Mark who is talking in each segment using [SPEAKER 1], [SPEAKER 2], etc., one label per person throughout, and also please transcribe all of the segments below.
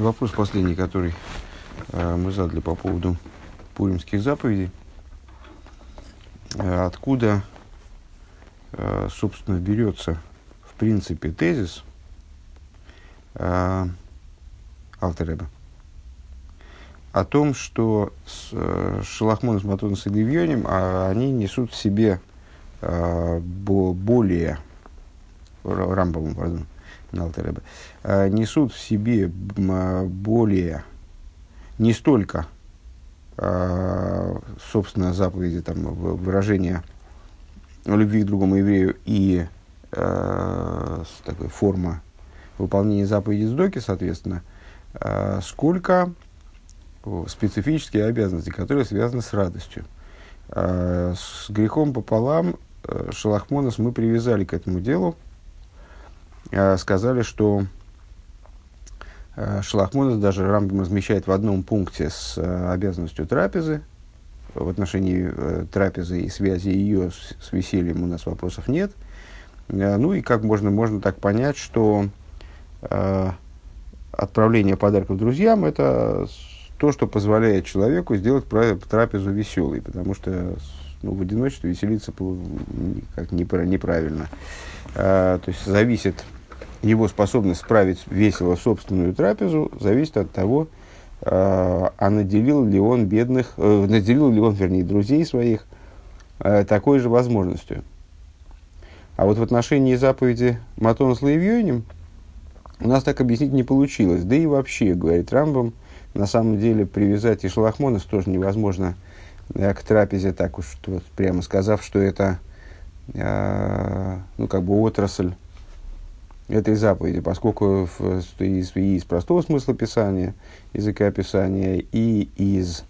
[SPEAKER 1] Вопрос последний, который э, мы задали по поводу пуримских заповедей. Э, откуда, э, собственно, берется, в принципе, тезис э, Алтереба о том, что с, э, Шалахмон с Матоном с Левьонем, а, они несут в себе э, бо, более, Рамбовым, пардон, несут в себе более, не столько, э, собственно, заповеди, там, выражения любви к другому еврею и э, такой форма выполнения заповеди Сдоки, соответственно, сколько специфические обязанности, которые связаны с радостью. С грехом пополам Шалахмонос мы привязали к этому делу, Э, сказали, что э, Шалахмонес даже Рамбам размещает в одном пункте с э, обязанностью трапезы. В отношении трапезы и связи ее с, весельем у нас вопросов нет. Ну и как можно, можно так понять, что э, отправление подарков друзьям это то, что позволяет человеку сделать трапезу веселой, потому что ну, в одиночестве веселиться как неправильно. Э, то есть зависит его способность справить весело собственную трапезу зависит от того, э, а наделил ли он бедных, э, наделил ли он, вернее, друзей своих э, такой же возможностью. А вот в отношении заповеди Матон с Лаевьёнем у нас так объяснить не получилось. Да и вообще, говорит Рамбам, на самом деле привязать и Шалахмонес тоже невозможно к трапезе, так уж вот, прямо сказав, что это ну, как бы отрасль этой заповеди, поскольку из, из простого смысла Писания, языка Писания и из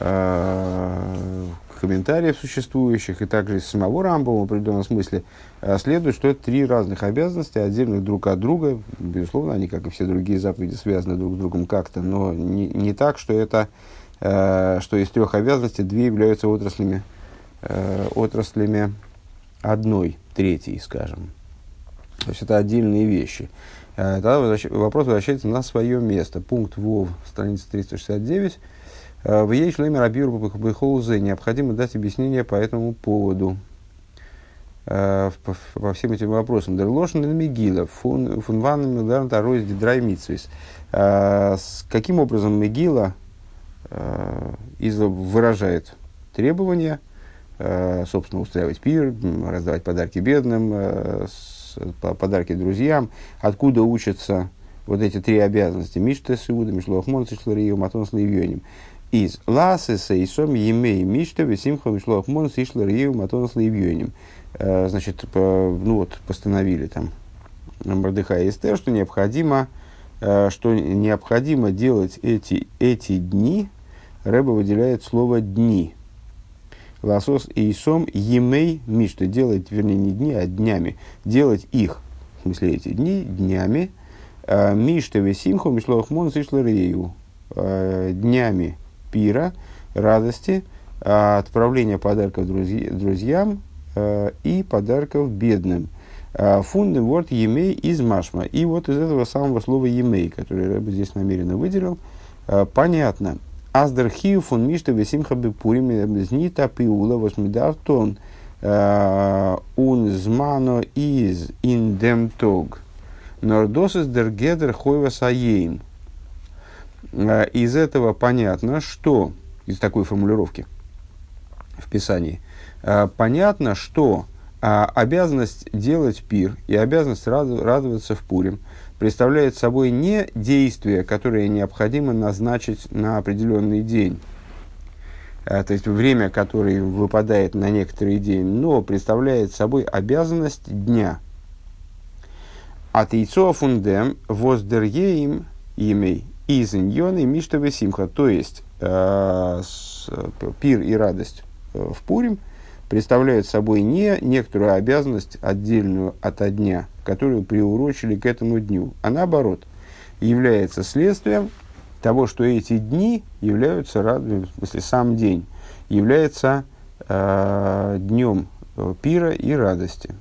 [SPEAKER 1] э, комментариев существующих, и также из самого Рамбова в определенном смысле, э, следует, что это три разных обязанности, отдельных друг от друга. Безусловно, они, как и все другие заповеди, связаны друг с другом как-то, но не, не так, что это э, что из трех обязанностей две являются отраслями, отраслями одной, третьей, скажем. То есть это отдельные вещи. Э, тогда вопрос возвращается на свое место. Пункт ВОВ, страница 369. Э, в ей шлеме Рабир Бехолзе необходимо дать объяснение по этому поводу. Э, по, по всем этим вопросам. Дерлошен и Мегила, фун ван Мегарн Таройс. Каким образом Мегила выражает требования, собственно, устраивать пир, раздавать подарки бедным, подарки друзьям, откуда учатся вот эти три обязанности. Мишта Сиуда, Мишлохмон, Сишларию, Матон с Левьоним. Из Ласеса и Сом Емей Мишта, Весимха, Мишлохмон, Сишларию, Матон с Левьоним. Э, значит, ну вот, постановили там Мордыха и Эстер, что необходимо, э, что необходимо делать эти, эти дни, Рэба выделяет слово «дни», Ласос и Исом Емей Мишта. Делать, вернее, не дни, а днями. Делать их, в смысле эти дни, днями. А, Мишта Весимху Мишлохмон Сишларею. А, днями пира, радости, а, отправления подарков друзьям и подарков бедным. Фунды ворд емей из машма. И вот из этого самого слова емей, которое я бы здесь намеренно выделил, понятно, Аздер хию фон мишта весимха бепурим знита пиула восмидартон ун змано из индем тог. Нордосис дер гедер хойва саейн. Из этого понятно, что, из такой формулировки в Писании, понятно, что обязанность делать пир и обязанность радоваться в Пурим – представляет собой не действие, которое необходимо назначить на определенный день, а, то есть время, которое выпадает на некоторый день, но представляет собой обязанность дня. От яйцо фундем воздерьеем имей изеньон и миштове симха, то есть э, с, пир и радость э, в Пурим представляют собой не некоторую обязанность отдельную от дня, которую приурочили к этому дню, а наоборот, является следствием того, что эти дни являются, в смысле, сам день является э, днем э, пира и радости.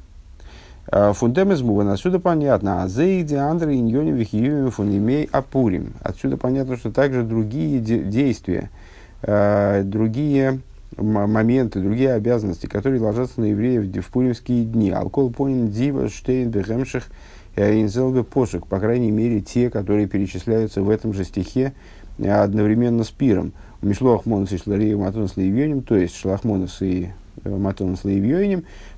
[SPEAKER 1] Фундем из Муван, отсюда понятно. А зейди андре иньони вихиюми фундимей апурим. Отсюда понятно, что также другие де- действия, э, другие моменты, другие обязанности, которые ложатся на евреев в пуримские дни. Алкол понин дива штейн бехемших инзелбе пошек. По крайней мере, те, которые перечисляются в этом же стихе одновременно с пиром. Мишлох монос и шларею матон с то есть шлахмонос и מתנות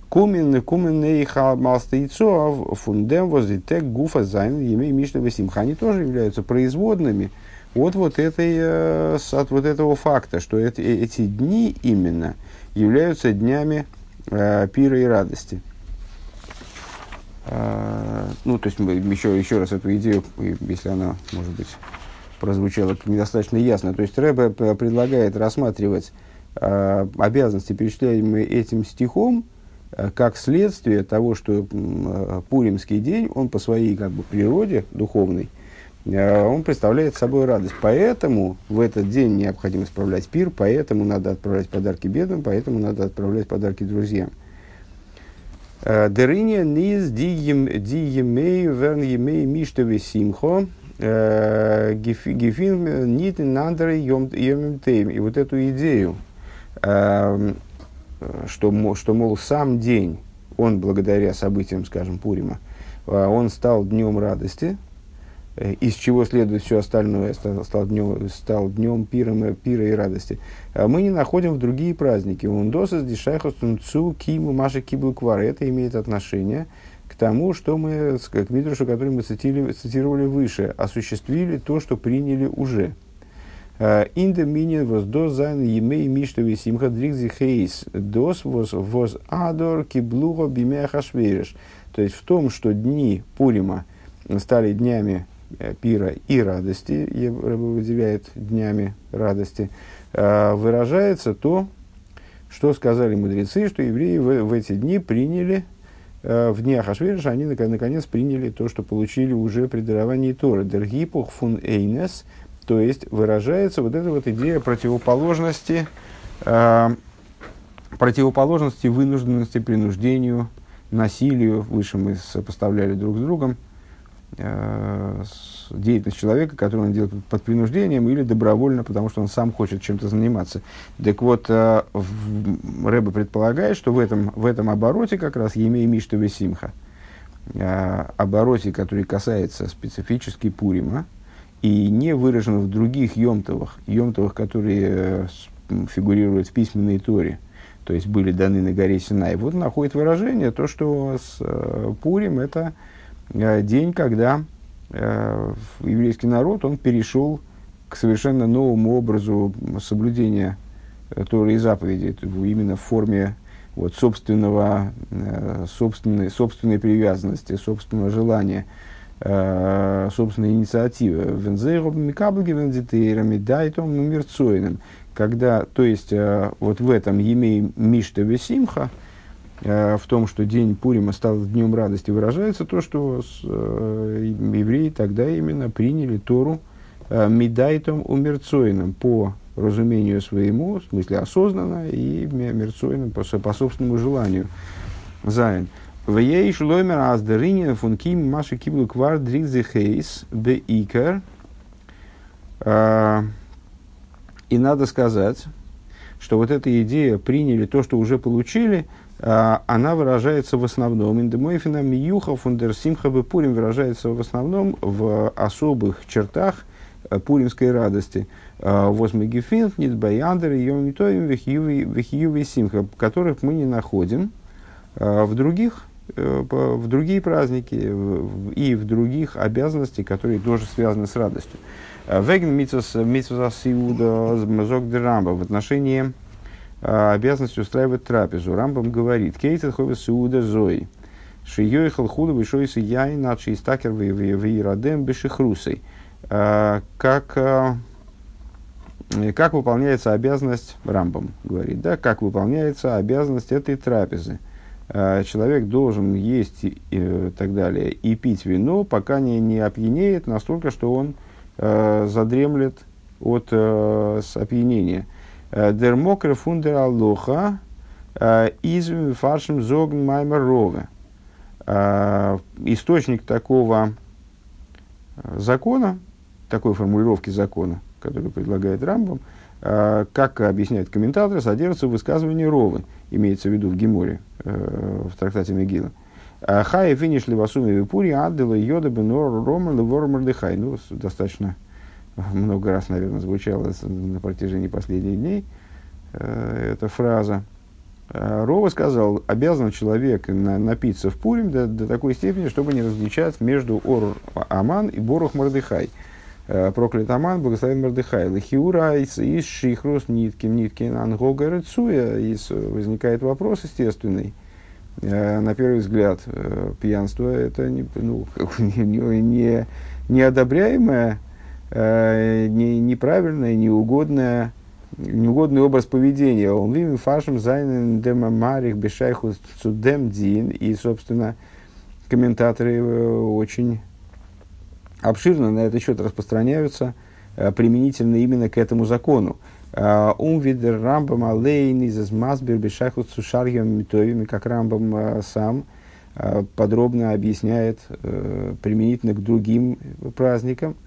[SPEAKER 1] קומען, קומען אויך אלס תוצאה, פון דעם וואס די טעג גופא זיינען, ימי משתה ושמחה. Они тоже являются производными от вот, этой, э, от вот этого факта, что эти, эти дни именно являются днями э, пира и радости. Э, ну, то есть, мы еще, еще раз эту идею, если она, может быть, прозвучала недостаточно ясно. То есть, Рэбе предлагает рассматривать э, обязанности, перечисляемые этим стихом, Э, как следствие того, что э, Пуримский день, он по своей как бы, природе духовной, э, он представляет собой радость. Поэтому в этот день необходимо справлять пир, поэтому надо отправлять подарки бедным, поэтому надо отправлять подарки друзьям. Дерыня низ диемей верн емей миштове симхо гефин нит нандре йом И вот эту идею что, что, мол, сам день, он благодаря событиям, скажем, Пурима, он стал днем радости, э, из чего следует все остальное, стал, днем, стал днем пира, пира и радости, а мы не находим в другие праздники. Ундоса, Дишайхос, Тунцу, Киму, Маша, Кибл, Квар. Это имеет отношение к тому, что мы, к мидрашу, который мы цитировали, цитировали выше, осуществили то, что приняли уже – אין דעם ענין וואס דא זיינען ימי משתה ושמחה דריקט זיך אויס דאס וואס וואס הדר קבלוה בימי אחשורוש. То есть в том, что дни Пурима стали днями э, пира и радости, выделяет днями радости, э, выражается то, что сказали мудрецы, что евреи в, в эти дни приняли, э, в дни Ахашвериша, они наконец приняли то, что получили уже при даровании Торы. Дергипух фун эйнес – то есть выражается вот эта вот идея противоположности, э, противоположности вынужденности, принуждению, насилию. Выше мы сопоставляли друг с другом э, деятельность человека, которую он делает под принуждением или добровольно, потому что он сам хочет чем-то заниматься. Так вот, э, Рэба предполагает, что в этом, в этом обороте как раз Емей Мишта Весимха, э, обороте, который касается специфически Пурима, и не выражено в других йомтовых, йомтовых, которые э, фигурируют в письменной торе, то есть были даны на горе Синай. Вот находит выражение то, что с э, Пурим это э, день, когда э, еврейский народ он перешел к совершенно новому образу соблюдения э, Торы и заповедей, именно в форме вот, собственного, э, собственной, собственной привязанности, собственного желания – э, собственной инициативы. Мирцойным. Когда, то есть, э, вот в этом емей мишта весимха, э, в том, что день Пурима стал днем радости, выражается то, что э, евреи тогда именно приняли Тору э, медайтом умерцойным по разумению своему, в смысле осознанно, и мерцойным по, по собственному желанию. Зайн. В ей шлоймер аздеринин фун ким маши киблу квар дригзи хейс бе икер. И надо сказать, что вот эта идея приняли то, что уже получили, она выражается в основном, индемойфина миюха фундер симха пурим выражается в основном в особых чертах э, пуримской радости. А, Возмегефинт, нидбаяндер, йом вехиюви симха, которых мы не находим в других Э, в другие праздники и в других обязанностей, которые тоже связаны с радостью. Веген митсвас сиуда змазок рамба в отношении э, обязанности устраивать трапезу. Рамбам говорит, кейтет ховес сиуда зои. Шиёйхал худа вышойся яй начи истакер вейрадем бешихрусой. Как, как выполняется обязанность, Рамбам говорит, да, как выполняется обязанность этой трапезы. Э, человек должен есть и, и так далее и пить вино, пока не, не опьянеет настолько, что он э, задремлет от э, опьянения. Э, Дермокер фундер аллоха э, из фаршем зогн маймер рове. А, источник такого закона, такой формулировки закона, который предлагает Рамбам, как объясняют комментаторы, содержится в высказывании Ровы, имеется в виду в Геморе, в трактате Мегила. Хай финиш левасуми випури аддела йода бенор рома левор мордыхай. Ну, достаточно много раз, наверное, звучало на протяжении последних дней эта фраза. Рова сказал, обязан человек на, напиться в Пурим до, до такой степени, чтобы не различать между Ор Аман и Борух Мордыхай. Проклят Аман, благословен Мордыхай. Лахиура из Шихрус Ниткин, Ниткин Ангога Рецуя. Возникает вопрос естественный. На первый взгляд, пьянство это не, ну, не, не, неодобряемое, не, неправильное, неугодное неугодный образ поведения. Он вим фашем зайнен демамарих бешайху цудем дин. И, собственно, комментаторы э, очень обширно на этот счет распространяются э, применительно именно к этому закону. Э, ум видер рамбам алейн из масбер бешайху цушарьем митовими, как рамбам сам подробно объясняет применительно к другим праздникам –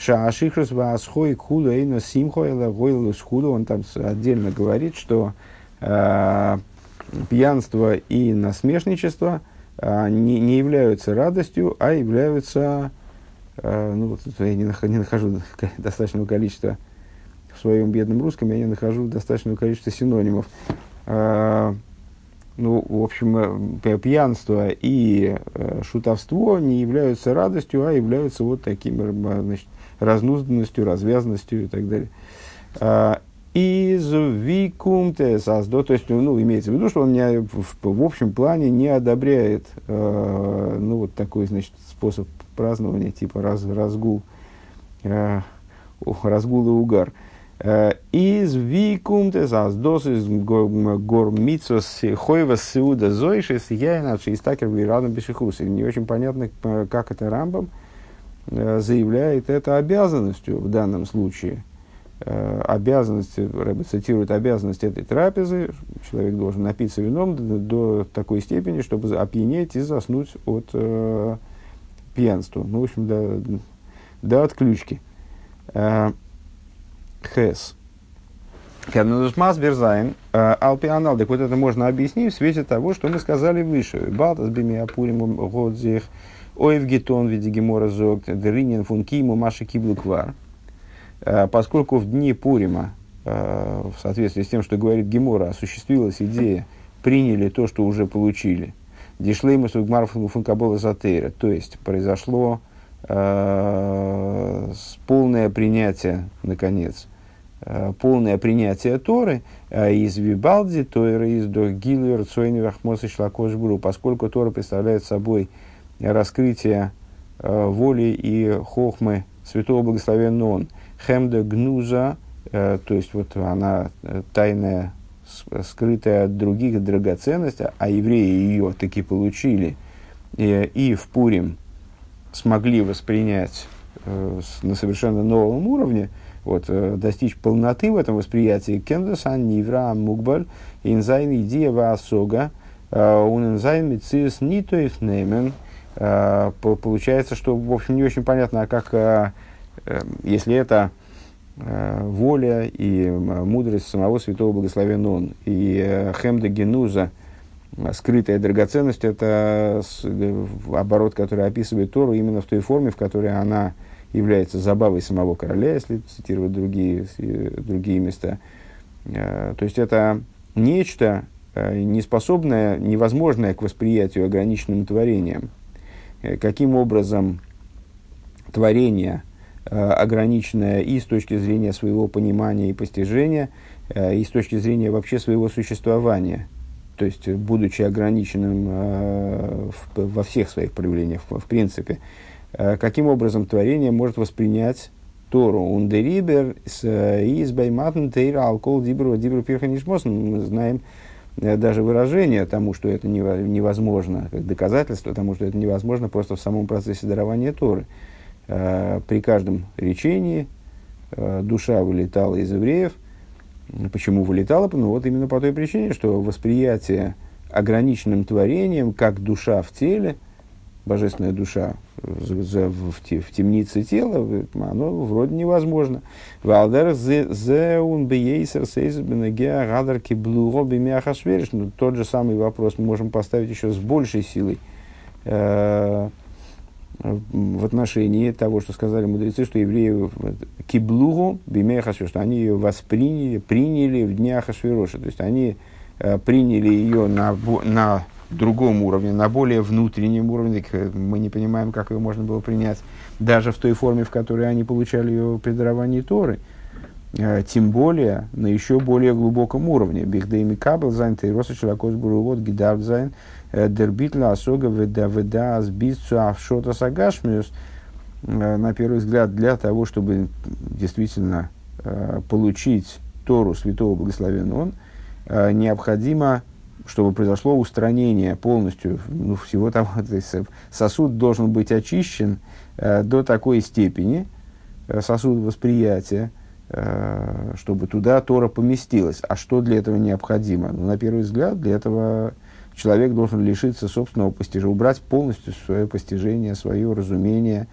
[SPEAKER 1] Шаашихрус ваасхой куда и симхо или схуду. Он там отдельно говорит, что э, пьянство и насмешничество э, не, не являются радостью, а являются, э, ну вот я не, нах, не нахожу достаточного количества в своем бедном русском, я не нахожу достаточного количества синонимов. Э, ну, в общем, э, пьянство и э, шутовство не являются радостью, а являются вот таким, значит, разнузданностью, развязанностью и так далее. А, из викумте создо, то есть, ну, имеется в виду, что он не, в, в общем плане не одобряет, э, ну, вот такой, значит, способ празднования, типа раз, разгул, э, разгул и угар. Из викумте создос из гормицос хойва сеуда зойшис яйна шистакер вирадом бешихус. Не очень понятно, как это рамбам, заявляет это обязанностью в данном случае. Э, обязанность, Рэбе цитирует обязанность этой трапезы, человек должен напиться вином до, до такой степени, чтобы опьянеть и заснуть от э, пьянства. Ну, в общем, до, до отключки. Э, Хэс. Кернудусмас Берзайн, Алпианал, вот это можно объяснить в свете того, что мы сказали выше. Балтас бимиапурим годзих, Ойвгетон в виде гемора зог, деринин функиму маши киблу квар. Э, поскольку в дни Пурима, э, в соответствии с тем, что говорит Гемора, осуществилась идея, приняли то, что уже получили. Дишлейму сугмар функабола затейра. То есть произошло э, полное принятие, наконец, полное принятие Торы из Вибалди, Тойра из Догилер, Цойни Вахмоса Шлакошбуру, поскольку Тора представляет собой э, воли и хохмы святого благословенного он. חמדה גנוזה, э, то есть вот она э, тайная, скрытая от других драгоценность, а евреи ее таки получили и, в Пурим смогли воспринять на совершенно новом уровне, вот, достичь полноты в этом восприятии. קען דאס א נברא מוקבל אין זיין ידיעה והשגה Унинзайн Мицис Нитоев Немен – получается, что, в общем, не очень понятно, а как, э, э, если это воля и мудрость самого святого благословенного он, и хемда генуза, скрытая драгоценность, это оборот, который описывает Тору именно в той форме, в которой она является забавой самого короля, если цитировать другие, другие места. То есть это нечто неспособное, невозможное к восприятию ограниченным творением – Э, каким образом творение, э, ограниченное и с точки зрения своего понимания и постижения, э, и с точки зрения вообще своего существования, то есть будучи ограниченным во всех своих проявлениях, в принципе, каким образом творение может воспринять Тору. Ундерибер с избайматн тейра алкол дибру дибру пирханишмос. Мы знаем, Э, даже выражение тому, что это невозможно, как доказательство тому, что это невозможно просто в самом процессе дарования Торы. Э, при каждом речении э, душа вылетала из евреев. Почему вылетала? Ну вот именно по той причине, что восприятие ограниченным творением, как душа в теле, божественная душа в, темнице тела, оно вроде невозможно. Валдер зеун бимяхашвериш. Ну, тот же самый вопрос мы можем поставить еще с большей силой э, в отношении того, что сказали мудрецы, что евреи киблугу бимеха что они ее восприняли, приняли в дни Ахашвироша. То есть они э, приняли ее на, на другом уровне, на более внутреннем уровне. Мы не понимаем, как ее можно было принять даже в той форме, в которой они получали ее при даровании Торы. Э, тем более на еще более глубоком уровне. Бихдейми кабел зайн тейроса челакос бурувод гидард зайн э, дербитла осога веда веда азбицу авшота сагашмиус. Э, на первый взгляд, для того, чтобы действительно получить Тору Святого Благословенного необходимо чтобы произошло устранение полностью ну, всего того, то есть сосуд должен быть очищен э, до такой степени, э, сосуд восприятия, э, чтобы туда Тора поместилась. А что для этого необходимо? Ну, на первый взгляд, для этого человек должен лишиться собственного постижения, убрать полностью свое постижение, свое разумение,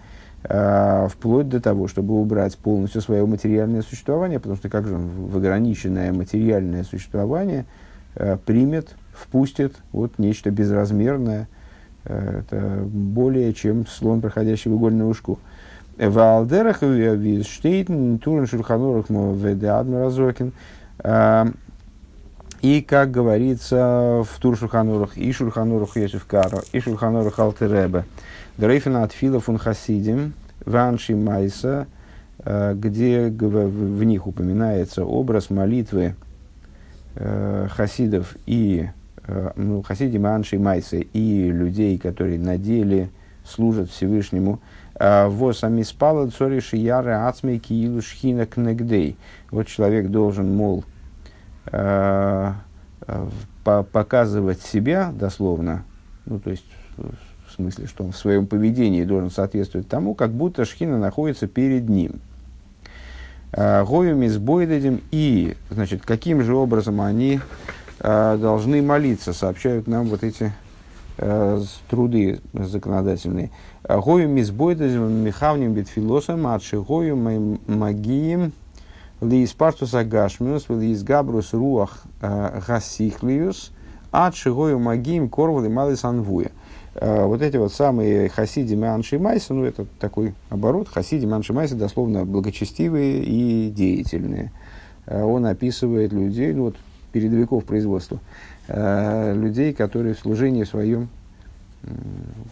[SPEAKER 1] э, вплоть до того, чтобы убрать полностью свое материальное существование, потому что как же он в ограниченное материальное существование примет впустит вот нечто безразмерное, э, это более чем слон, проходящий в игольную ушку. В Алдерах Штейтен, Турен Шурханурах Ведеадмаразокин. Э, и, как говорится в Тур Шурханурах, и Шурханурах Йосиф Кара, и Шурханурах Алтеребе. Дрейфена от Фила фун Хасидим, Ванши Майса, э, где в них упоминается образ молитвы хасидов и Э, ну, хасиди манши майсы и людей, которые на деле служат Всевышнему. «А Вос амиспала цори шияры ацмей киилу шхина кнегдей. Вот человек должен, мол, э, показывать себя дословно, ну, то есть в смысле, что он в своем поведении должен соответствовать тому, как будто шхина находится перед ним. «А Гою мизбойдадим и, значит, каким же образом они Э, должны молиться, сообщают нам вот эти э, труды законодательные. Гою мизбойдазим михавним битфилосом, адши гою магием лиис партус агашмиус, лиис габрус руах э, гасихлиус, адши гою магием корвал и малый. Вот эти вот самые хасиди Манши Майса, ну это такой оборот, хасиди Манши Майса дословно благочестивые и деятельные. Он описывает людей, ну вот передовиков производства, э, людей, которые в служении своем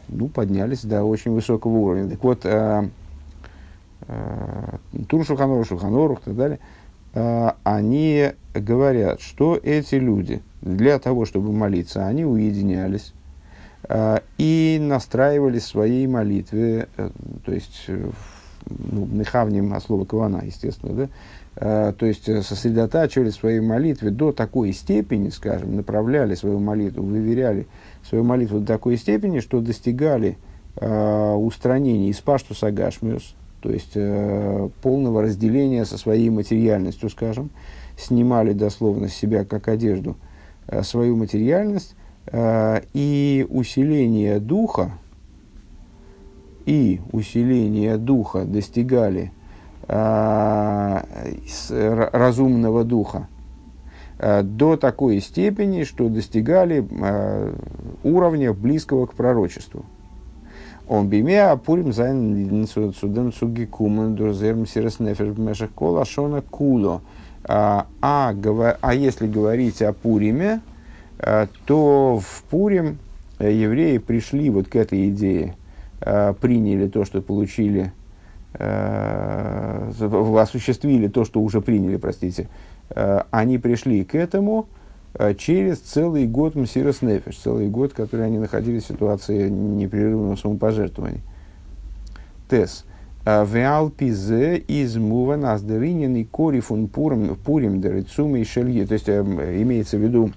[SPEAKER 1] ну, поднялись до очень высокого уровня. Так вот, Тур Шуханору, Шуханору и так далее, они говорят, что эти люди для того, чтобы молиться, они уединялись и настраивались в своей молитве, э, то есть, э, ну, нехавним от слова кавана, естественно, да, Э, то есть э, сосредотачивали свои молитвы до такой степени, скажем, направляли свою молитву, выверяли свою молитву до такой степени, что достигали э, устранения из пашту сагашмиус, то есть э, полного разделения со своей материальностью, скажем, снимали дословно с себя как одежду э, свою материальность э, и усиление духа, и усиление духа достигали Э, разумного духа э, до такой степени, что достигали э, уровня близкого к пророчеству. און בימי הפורים זיינען אידן צוגעקומען דורך זייער מסירת נפש משך כל השנה כולה. А, а, а если говорить о Пуриме, то в Пурим евреи пришли вот к этой идее, приняли то, что получили э, осуществили то, что уже приняли, простите, э, они пришли к этому э, через целый год Мсирос Нефиш, целый год, который они находились в ситуации непрерывного самопожертвования. Тес. Э, Веал пизе из мува наздеринен и корифун пурим, пурим дерецумы и шельги. То есть, э, имеется в виду, э,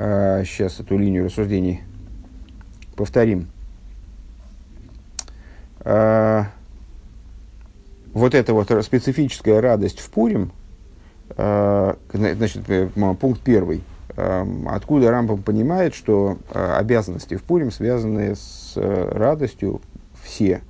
[SPEAKER 1] сейчас эту линию рассуждений повторим. Uh, вот эта вот специфическая радость в Пурим, э, значит, э, пункт первый, откуда Рамбам понимает, что обязанности в Пурим связаны с э, радостью все.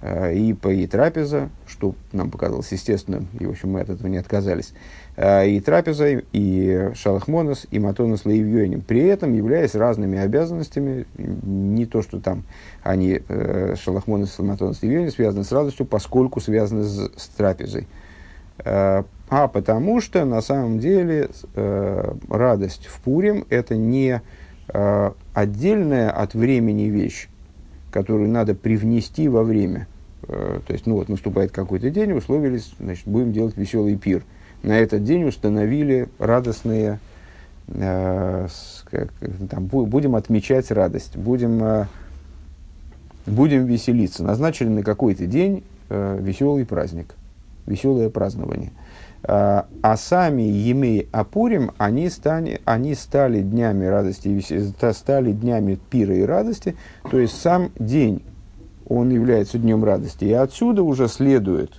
[SPEAKER 1] Э, и и трапеза, что нам показалось естественным, и, в общем, мы от этого не отказались, и трапеза, и шалахмонос, и матонос лаивьёним, при этом являясь разными обязанностями, не то, что там они, шалахмонос и матонос лаивьёним, связаны с радостью, поскольку связаны с, с трапезой. А потому что на самом деле э, радость в Пурим это не э, отдельная от времени вещь, которую надо привнести во время. Э, то есть, ну вот наступает какой-то день, условились, значит, будем делать веселый пир. На этот день установили радостные, э, как, там, бу, будем отмечать радость, будем, э, будем веселиться. Назначили на какой-то день э, веселый праздник, веселое празднование – а, а сами Емей Апурим, они, стали, они стали днями радости, стали днями пира и радости, то есть сам день, он является днем радости. И отсюда уже следует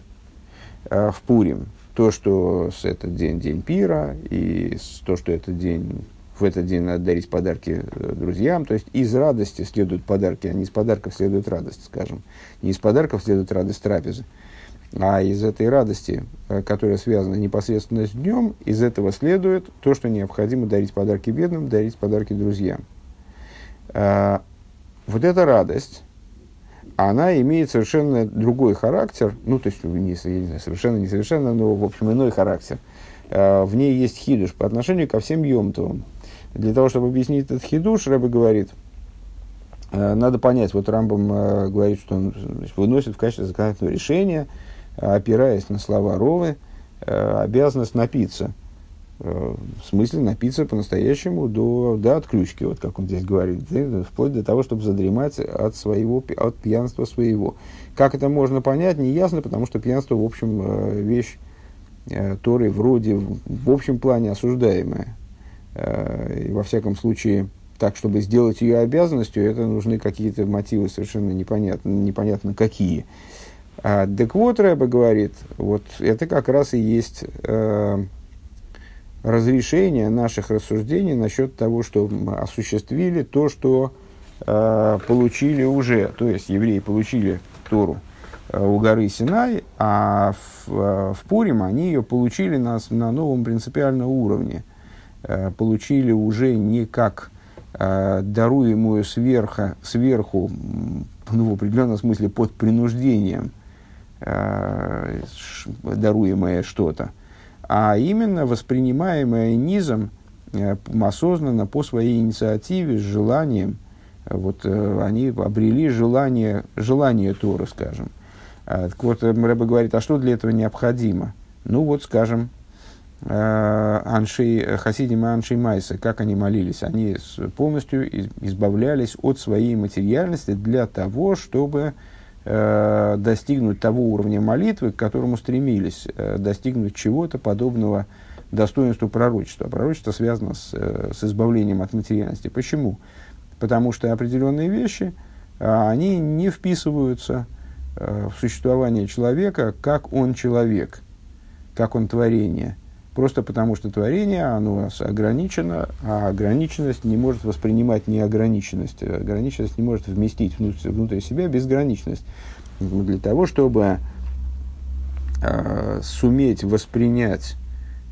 [SPEAKER 1] э, в Пурим то, что с этот день день пира, и то, что этот день, в этот день надо дарить подарки э, друзьям. То есть из радости следуют подарки, а не из подарков следует радость, скажем. Не из подарков следует радость трапезы. А из этой радости, э, которая связана непосредственно с днем, из этого следует то, что необходимо дарить подарки бедным, дарить подарки друзьям. А, вот эта радость, она имеет совершенно другой характер, ну, то есть, не, не знаю, совершенно, не совершенно, но, в общем, иной характер. А, в ней есть хидуш по отношению ко всем йомтовым. Для того, чтобы объяснить этот хидуш, Рэбе говорит, э, надо понять, вот Рамбам э, говорит, что он значит, выносит в качестве законодательного решения – опираясь на слова Ровы, э, обязанность напиться. Э, в смысле напиться по-настоящему до, до отключки, вот как он здесь говорит, вплоть до того, чтобы задремать от, своего, от пьянства своего. Как это можно понять, не ясно, потому что пьянство, в общем, э, вещь Торы вроде в общем плане осуждаемая. И во всяком случае, так, чтобы сделать ее обязанностью, это нужны какие-то мотивы совершенно непонятно, непонятно какие. А, так вот, Рэбе говорит, вот это как раз и есть э, разрешение наших рассуждений насчет того, что осуществили то, что э, получили уже. То есть евреи получили Тору э, у горы Синай, а в, э, в Пурим они ее получили на, на новом принципиальном уровне. Э, получили уже не как э, даруемую сверху, сверху ну, в определенном смысле под принуждением – даруемое что-то, а именно воспринимаемое низом э, осознанно по своей инициативе, с желанием. Вот э, они обрели желание, желание Тора, скажем. А, так вот, Рэба говорит, а что для этого необходимо? Ну вот, скажем, э, Анши, Хасидим и Анши Майса, как они молились? Они полностью избавлялись от своей материальности для того, чтобы э, достигнуть того уровня молитвы, к которому стремились, э, достигнуть чего-то подобного достоинству пророчества. А пророчество связано с, э, с избавлением от материальности. Почему? Потому что определенные вещи, э, они не вписываются э, в существование человека, как он человек, как он творение – Просто потому, что творение, оно ограничено, а ограниченность не может воспринимать неограниченность. Ограниченность не может вместить внутрь, внутрь себя безграничность. Для того, чтобы э, суметь воспринять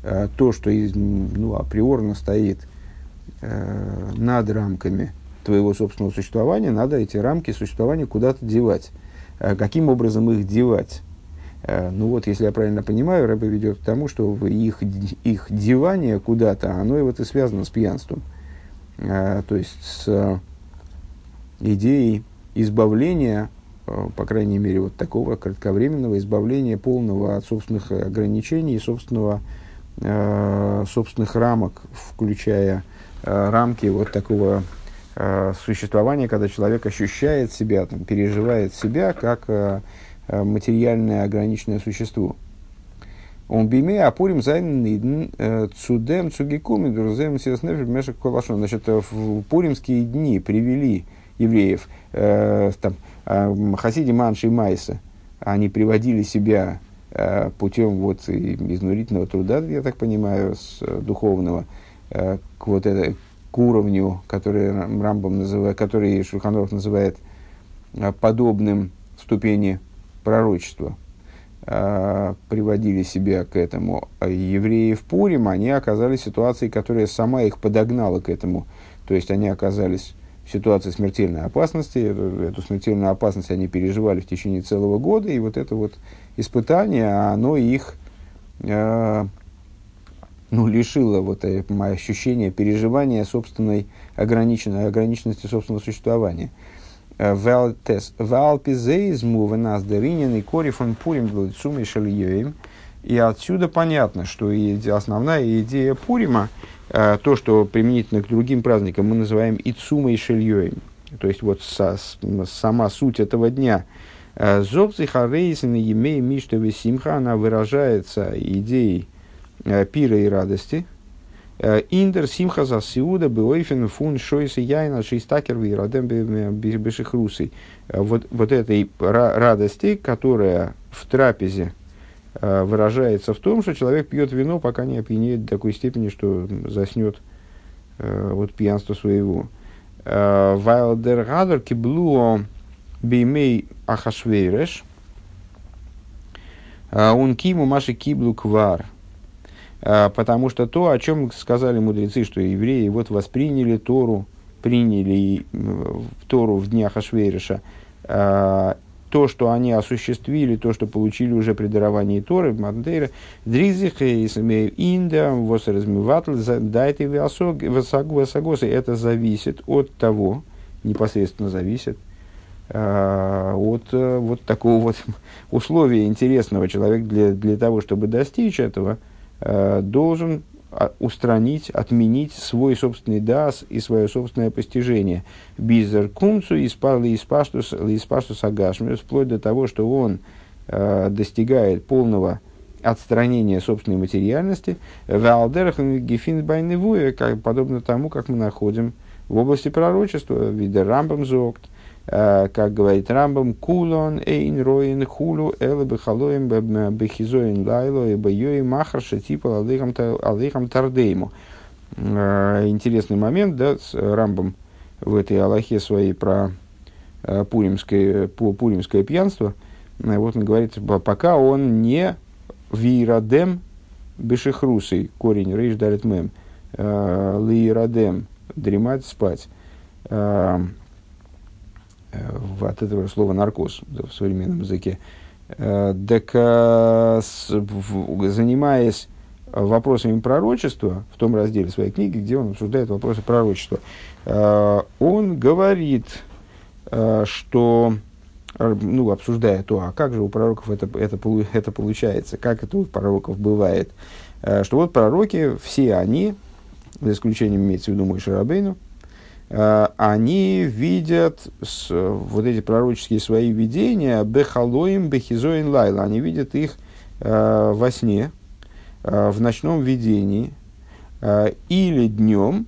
[SPEAKER 1] э, то, что из, ну, априорно стоит э, над рамками твоего собственного существования, надо эти рамки существования куда-то девать. Э, каким образом их девать? Э, ну вот, если я правильно понимаю, Рэбе ведет к тому, что их, их девание куда-то, оно и вот и связано с пьянством. Э, то есть с идеей избавления, э, по крайней мере, вот такого кратковременного избавления полного от собственных ограничений собственного, собственных рамок, включая рамки вот такого существования, когда человек ощущает себя, там, переживает себя как материальное ограниченное существо. און בימי הפורים זיינען אידן э, צו דעם צוגעקומען דורך זייער מסירת נפש משך כל השנה. Значит, э, в пуримские дни привели евреев, э, там, э, חסידים ואנשי מעשה, они приводили себя э, путем вот, изнурительного труда, я так понимаю, с, э, духовного, к вот это, к уровню, который Рамбом называет, который Шульханров называет подобным ступени пророчества, приводили себя к этому. А евреи в Пурим, они оказались в ситуации, которая сама их подогнала к этому. То есть они оказались в ситуации смертельной опасности. Эту, эту смертельную опасность они переживали в течение целого года. И вот это вот испытание, оно их э, ну, лишило вот э, ощущения переживания собственной ограниченной, ограниченности собственного существования. Валпизеизму в нас дыринин и кори фон пурим глицуми шальёим. И отсюда понятно, что основная идея Пурима, э, то, что применительно к другим праздникам мы называем Ицумой Шильёем, то есть вот со, сама суть этого дня, Зобцы Харейсен Емей Миштове Симха, она выражается идеей э, пира и радости. Э, Индер Симха за Сиуда Беойфен Фун Шойса Яйна Шейстакер Вирадем Бешихрусой. Э, вот, вот этой радости, которая в трапезе выражается в том, что человек пьет вино, пока не опьянеет до такой степени, что заснет вот пьянство своего. Вайлдер Гадер Киблуо беймей ахашвейреш, он киму маши киблу квар. Потому что то, о чем сказали мудрецы, что евреи вот восприняли Тору, приняли Тору в днях Ашвейреша, то, что они осуществили, то, что получили уже при даровании Торы, Мандейра, Дризих, Инда, Восразмиватл, дайте Васагосы, это зависит от того, непосредственно зависит Э, от э, вот такого вот условия интересного. Человек для, для того, чтобы достичь этого, э, должен а, устранить, отменить свой собственный дас и свое собственное постижение. Бизер кумцу испаштус агашми, вплоть до того, что он достигает полного отстранения собственной материальности, валдерах гефин как подобно тому, как мы находим в области пророчества, вида рамбам зогт, Э, как говорит Рамбам, кулон эйн роин хулу элы бехалоем бехизоин лайло и бейой махарша типа алейхам тардейму. Э, интересный момент, да, с Рамбом в этой Аллахе своей про э, пуримское, пуримское пьянство. Вот он говорит, пока он не вирадем бешехрусой, корень рейш дарит мем, лирадем, дремать, спать от этого слова наркоз в современном языке. Э, так, э, занимаясь вопросами пророчества, в том разделе своей книги, где он обсуждает вопросы пророчества, э, он говорит, что, ну, обсуждая то, а как же у пророков это, это, это получается, как это у пророков бывает, что вот пророки, все они, за исключением имеется в виду мой Шарабейну, Э, они видят с, вот эти пророческие свои видения бехалоим бехизоин лайла. Они видят их э, во сне, э, в ночном видении э, или днем.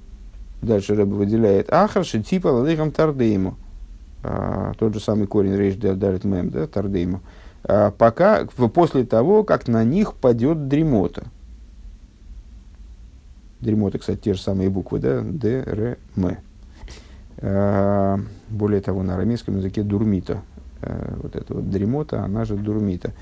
[SPEAKER 1] Дальше Рэб выделяет ахарши типа ладыхам тардейму. Э, тот же самый корень рейш дарит мем, да, тардейму. Э, пока, после того, как на них падет дремота. Дремота, кстати, те же самые буквы, да, Д, Р, М. Э, более того, на арамейском языке дурмита. Э, вот эта вот дремота, она же дурмита.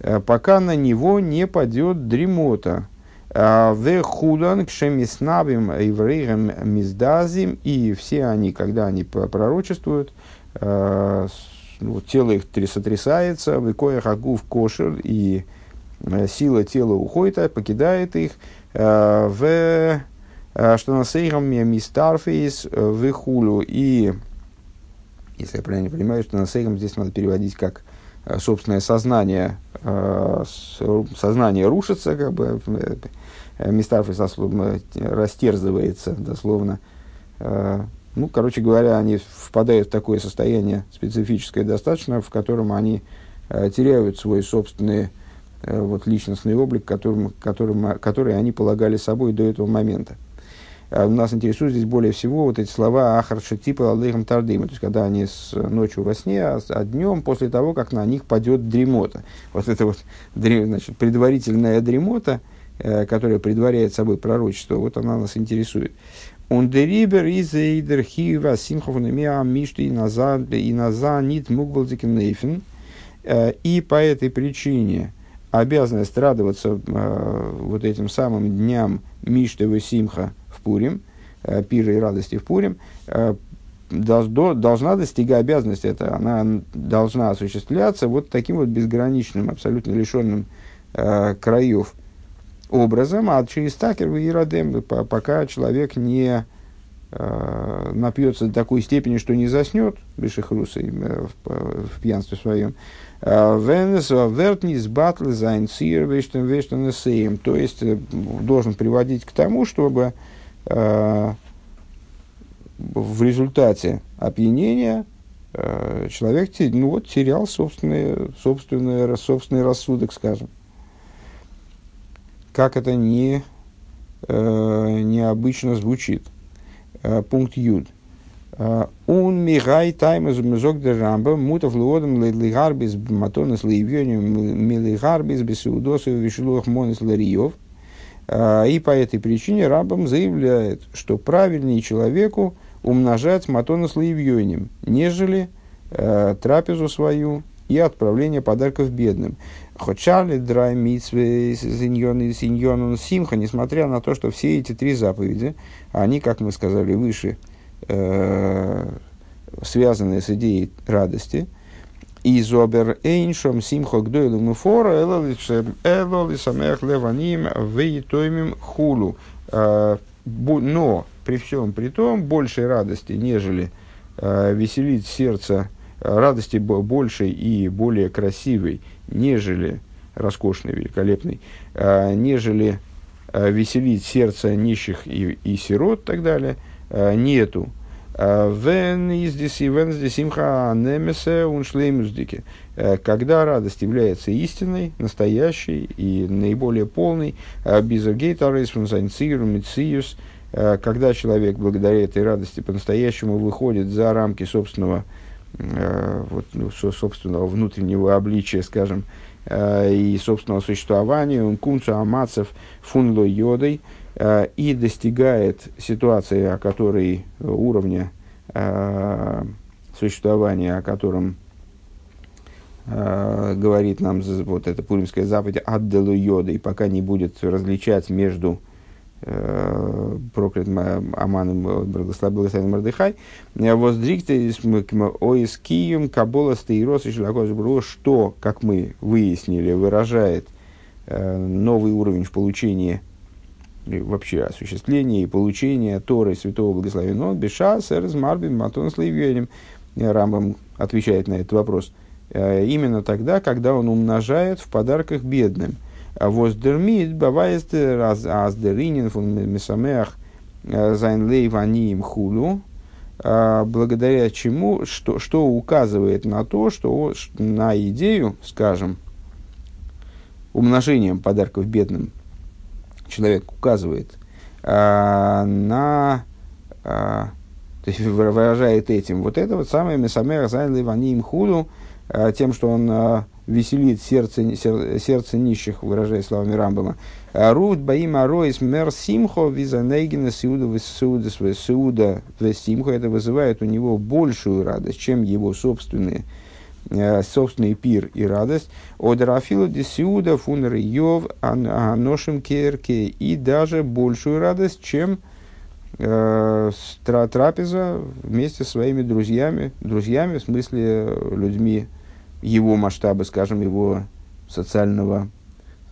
[SPEAKER 1] Э, пока на него не падет дремота. В худан кшемиснабим евреям миздазим. И все они, когда они пророчествуют, ну, тело их сотрясается, в коях агув кошер, и сила тела уходит, покидает их. В что на сейхам мистарфейс э, выхулю. И, если я правильно понимаю, что на сейхам здесь надо переводить как э, собственное сознание, сознание рушится, как бы, мистарфейс растерзывается дословно. Ну, короче говоря, они впадают в такое состояние специфическое достаточно, в котором они теряют свой собственный вот, личностный облик, которым, которым, который они полагали собой до этого момента. А нас интересуют здесь более всего вот эти слова «Ахар шатипа алейхам тардыма», то есть когда они с ночью во сне, а, а днем после того, как на них падет дремота. Вот это вот значит, предварительная дремота, которая предваряет собой пророчество, вот она нас интересует. Он дерибер из эйдер хива симхов немеа мишты и назад нит мугбалдиким нейфен. И по этой причине обязанность радоваться э, вот этим самым дням Мишты и Симха Пурим, э, пира и радости в Пурим, э, должна достигать обязанности, это она должна осуществляться вот таким вот безграничным, абсолютно лишенным э, краев образом, а через такер и радем, пока человек не э, напьется до такой степени, что не заснет, бешехрусой э, в, в пьянстве своем, Венес вертнис батл зайн сир вештен То есть должен приводить к тому, чтобы в результате опьянения э, человек ну, вот, терял собственный, собственный, собственный рассудок, скажем. Как это не, необычно звучит. Пункт Юд. Он мигай таймас мзок де рамба, мутов луодом лигарбис матонес лиевьоним милигарбис бесиудосу вишлуах монес лариев. И по этой причине Рамбам заявляет, что правильнее человеку умножать матонес лиевьоним, нежели э, трапезу свою и отправление подарков бедным. Хочали драй митсве синьон симха, несмотря на то, что все эти три заповеди, они, как мы сказали выше, э, связанные с идеей радости. И зобер эйншом симхо гдойлу муфора элоли самех леваним вейтоймим хулу. Э, но при всем при том большей радости, нежели э, веселить сердце, радости большей и более красивой, нежели роскошной, великолепной, э, нежели веселить сердце нищих и, и сирот и так далее, нету. Вен из вен здесь имха немесе уншлеймуздики. Когда радость является истинной, настоящей и наиболее полной, бизергейтарис мициус, когда человек благодаря этой радости по-настоящему выходит за рамки собственного, вот, ну, собственного внутреннего обличия, скажем, и собственного существования, он кунца амацев фунло йодой, Э, и достигает ситуации, о которой э, уровня э, существования, о котором говорит нам вот эта пуримская заповедь «Адделу йода», и пока не будет различать между проклятым Аманом благословенным Мордыхай, воздрикте оискием кабола стейрос что, как мы выяснили, выражает новый уровень в получении вообще осуществление и получение Торы Святого Благословенного Беша Сэрс Марбим Матон Славиенем. Рамбам отвечает на этот вопрос. Э, именно тогда, когда он умножает в подарках бедным. А Воздермит бавает аздеринин фун месамех э, זיין לב עניים כולו, э, благодаря чему, что, что указывает на то, что на идею, скажем, умножением подарков бедным человек указывает а, на, а, то есть выражает этим вот это вот самое Месамер Зайн Ливаним Худу, а, тем, что он а, веселит сердце, сердце нищих, выражая словами Рамбама. А, Рут Баим Ароис Мер Симхо Визанейгина Сиуда Сиуда Сиуда Симхо, это вызывает у него большую радость, чем его собственные собственный пир и радость. Одерафила десиуда фунер йов аношим керке. И даже большую радость, чем э, трапеза вместе со своими друзьями, друзьями, в смысле людьми его масштаба, скажем, его социального,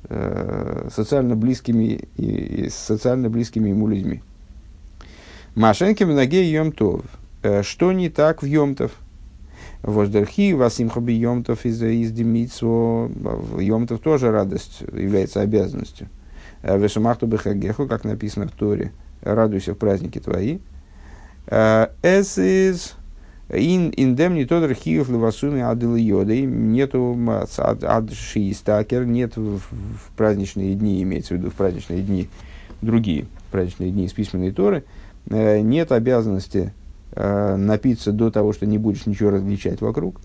[SPEAKER 1] э, социально близкими и, и социально близкими ему людьми. Машенки в ноге Йомтов. Э, что не так в Йомтов? Воздерхи, Васимха Йомтов из, из Демитсво. Йомтов тоже радость является обязанностью. Э, Вешамахту Бехагеху, как написано в Торе, радуйся в праздники твои. Э, эс из Ин индем не тот архив левасуны адыл йодой, нету ад шиистакер, нет в, в праздничные дни, имеется в виду в праздничные дни, другие праздничные дни из письменной Торы, э, нет обязанности э, напиться до того, что не будешь ничего различать вокруг,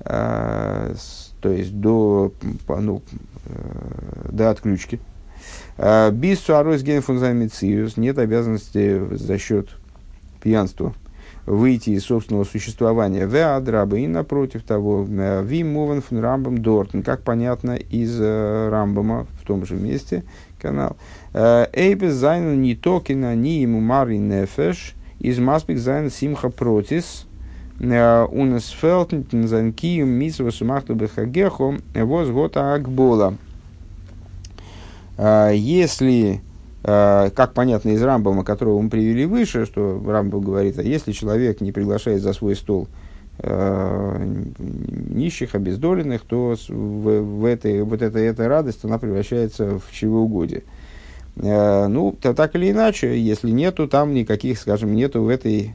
[SPEAKER 1] э, с, то есть до, ну, э, до отключки. ביז צו ארויסגיין פון זיין מציאות нет обязанности за счет пьянства выйти из собственного существования. ואדרבה и напротив того, ווי מובן פון רמב״ם דארטן, как понятно из Рамбама в том же месте, כנ״ל. אויב עס זיינען ניטא קיין עניים ומרי נפש, איז מספיק זיין שמחה פרטית, און עס פעלט אין זיין קיום מצות ושמחת בחגך, וואס האט א הגבלה. Если как понятно из Рамбама, которого мы привели выше, что Рамбам говорит, а если человек не приглашает за свой стол нищих, обездоленных, то в, в этой, вот эта, эта радость, она превращается в чревоугодие. Э, ну, то, так или иначе, если нету там никаких, скажем, нету в этой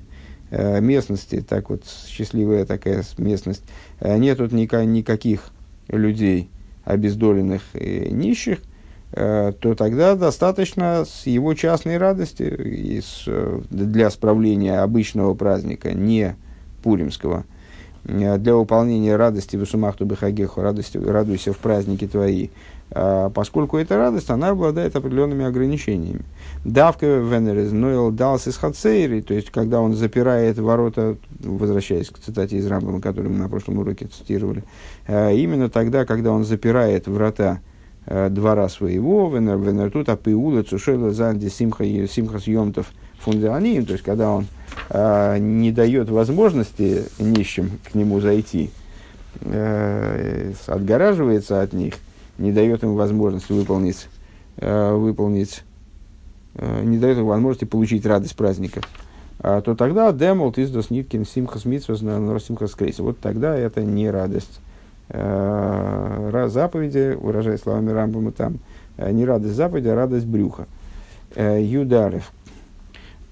[SPEAKER 1] э, местности, так вот счастливая такая местность, э, нету ника- никаких людей обездоленных и нищих, то тогда достаточно с его частной радости из, для справления обычного праздника, не пуримского, для выполнения радости в Исумахту Бехагеху, радости, радуйся в празднике твои, поскольку эта радость, она обладает определенными ограничениями. Давка Венерез Нойл Далс из Хацейри, то есть, когда он запирает ворота, возвращаясь к цитате из Рамбама, которую мы на прошлом уроке цитировали, а, именно тогда, когда он запирает врата а, двора своего, Венер, Венер тут апиула цушела занди симха симхас йомтов фундианим, то есть, когда он не дает возможности нищим к нему зайти, отгораживается от них – не дает им возможности выполнить, э, выполнить э, не дает им возможности получить радость праздника, а, то тогда демолт из досниткин симхас митсвас на симхас. Вот тогда это не радость. Э, заповеди, выражая словами Рамбама там, э, не радость заповеди, а радость брюха. Э, Юдарев.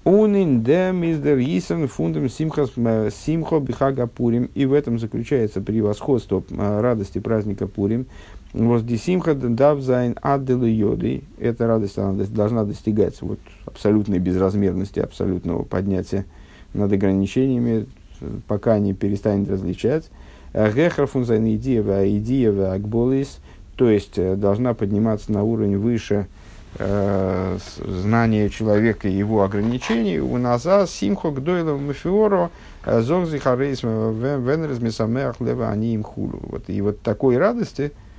[SPEAKER 1] Унин дем издер исен фундам симхас симхо бихага пурим. И в этом заключается превосходство э, радости праздника Пурим. Воздисимха давзайн адделу йоды. Эта радость она должна достигать вот, абсолютной безразмерности, абсолютного поднятия над ограничениями, пока не перестанет различать. העכער פון זיין ידיעה ידיעה והגבלות, то есть э, должна подниматься на уровень выше э, знания человека и его ограничений. און אזא שמחה גדולה ומפוארה э, זאגט זיך ארויס ווען ער איז משמח לב העניים כולו. Вот, и вот такой радости – Э,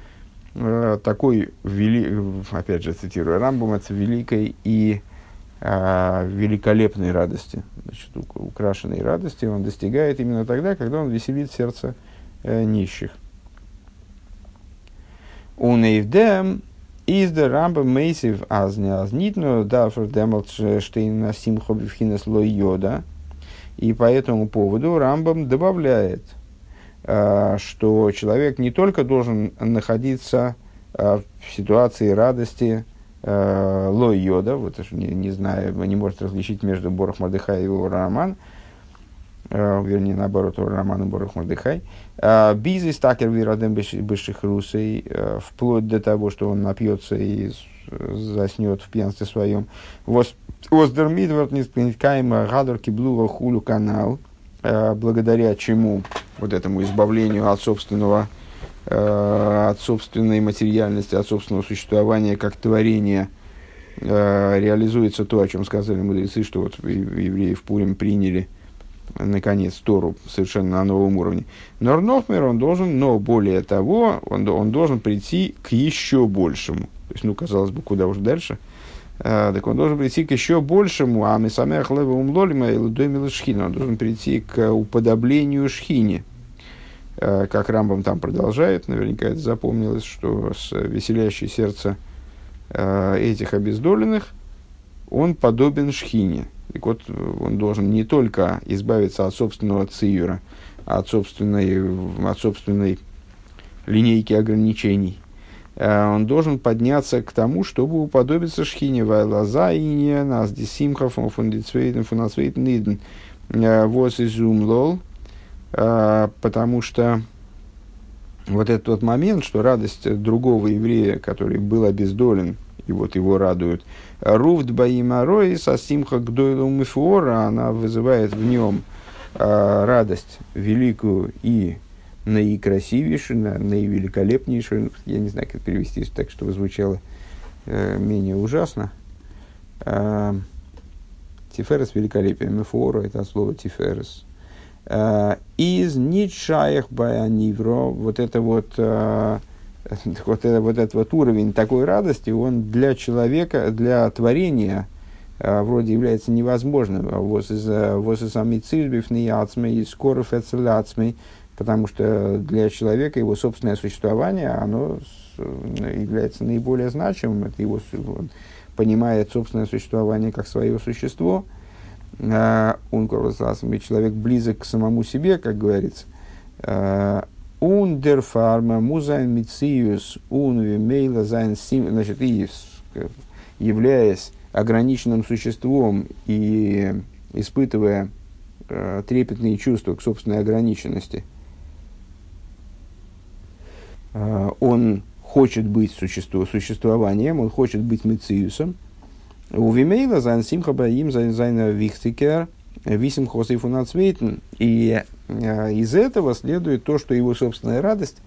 [SPEAKER 1] такой, вели, опять же цитирую Рамбом, это великой и а, великолепной радости, значит, украшенной радости он достигает именно тогда, когда он веселит сердце э, нищих. Он эйвдем из der Рамбам мейсив азнязнитно дафер демалт штейн симхо бифхинес лой йода. И по этому поводу Рамбам добавляет – Э, что человек не только должен находиться э, в ситуации радости э, лой йода, вот не, не знаю, не может различить между Борох Мордыхай и его роман, вернее, наоборот, роман и Борох Мордыхай. Бизнес такер вирадем бывших русей, вплоть до того, что он напьется и заснет в пьянстве своем. Воздермидвард нискаема гадор киблуга хулю канал – Э, благодаря чему вот этому избавлению от собственного, э, от собственной материальности, от собственного существования как творения, э, реализуется то, о чем сказали мудрецы, что вот евреи в Пурим приняли наконец Тору совершенно на новом уровне. Норнофмер он должен, но более того, он, он должен прийти к еще большему. То есть, ну, казалось бы, куда уже дальше – Э, так он должен прийти к еще большему, а мы сами хлеба умлолима и лудоймила шхина. Он должен прийти к уподоблению шхине. Э, как Рамбам там продолжает, наверняка это запомнилось, что с веселящей сердце э, этих обездоленных он подобен шхине. Так вот, он должен не только избавиться от собственного циюра, от собственной, от собственной линейки ограничений, Э, он должен подняться к тому, чтобы уподобиться Шхине Вайлаза и не нас десимхов фундицвейтен фунацвейтен ниден э, вос изум лол, э, потому что вот этот вот момент, что радость другого еврея, который был обездолен, и вот его радуют, руфт баимарой со симха гдойлу мифуора, она вызывает в нем радость великую и наикрасивейшую, на, наивеликолепнейшую, я не знаю, как перевести так, чтобы звучало э, менее ужасно. Э, тиферес великолепие. Мефора это от слова тиферес. Э, из нитшаях баянивро, вот это вот, э, вот, это, вот этот вот уровень такой радости, он для человека, для творения вроде является невозможным. Вот из сами цизбифный ацмей, скоров эцеляцмей, потому что для человека его собственное существование, оно является наиболее значимым, это его, он понимает собственное существование как свое существо, он человек близок к самому себе, как говорится. Ундер фарма музайн мициус ун вимейла зайн сим, значит, и являясь ограниченным существом и испытывая э, трепетные чувства к собственной ограниченности, э, он хочет быть существо, существованием, он хочет быть мециусом. און במילא זיין שמחה ביי אים זיין וויכטיקער ווי שמחה פון א צווייטן. И э, из этого следует то, что его собственная радость,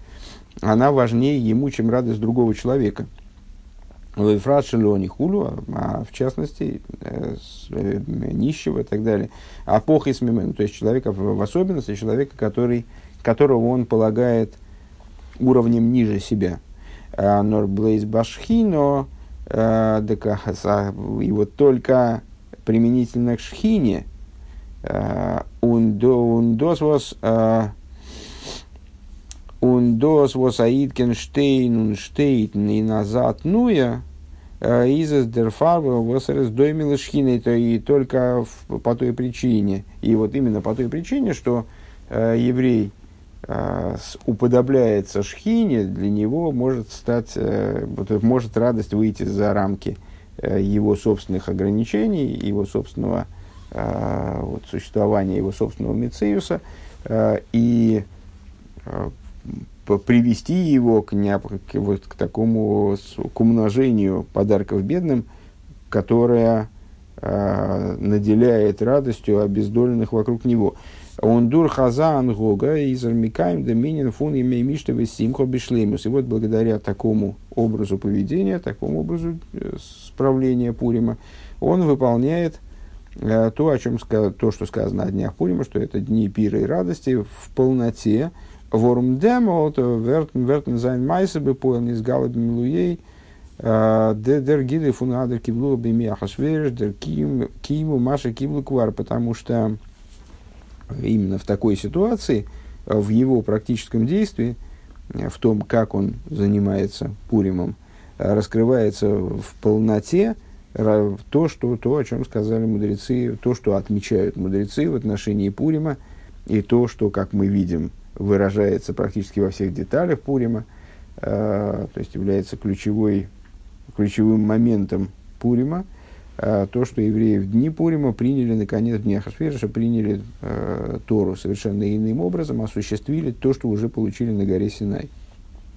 [SPEAKER 1] она важнее ему, чем радость другого человека. ובפרט של עני כולו, а в частности э, э, нищего и так далее. А похис то есть человека, в особенности человека, который, которого он полагает уровнем ниже себя. Норблейз Башхино, э, и вот только применительно к Шхине, ундос вас ундос вас аиткенштейн унштейтн и назад нуя, из дерфарва восерес доймила шхина, это и только по той причине, и вот именно по той причине, что еврей – уподобляется шхине, для него может стать, э, может радость выйти за рамки э, его собственных ограничений, его собственного вот, существования, его собственного мециуса, и привести его к, к, вот, к такому, к умножению подарков бедным, которое наделяет радостью обездоленных вокруг него. Он дур хазан гога из армикаем доминин фун имей миштовый симхо бишлемус. И вот благодаря такому образу поведения, такому образу э, справления Пурима, он выполняет э, то, о чем то, что сказано о днях Пурима, что это дни пира и радости в полноте. Ворум демо, то вертен вертен зайн майса бы поел не с галабим луей, э, дер гиды фунадер киблу бими ахашвериш, дер киму маша киблу квар, потому что именно в такой ситуации, э, в его практическом действии, э, в том, как он занимается Пуримом, э, раскрывается в полноте то, что, то, о чем сказали мудрецы, то, что отмечают мудрецы в отношении Пурима, и то, что, как мы видим, выражается практически во всех деталях Пурима, то есть является ключевой, ключевым моментом Пурима – а, то, что евреи в дни Пурима приняли, наконец, в дни Ахашвериша приняли э, Тору совершенно иным образом, осуществили то, что уже получили на горе Синай.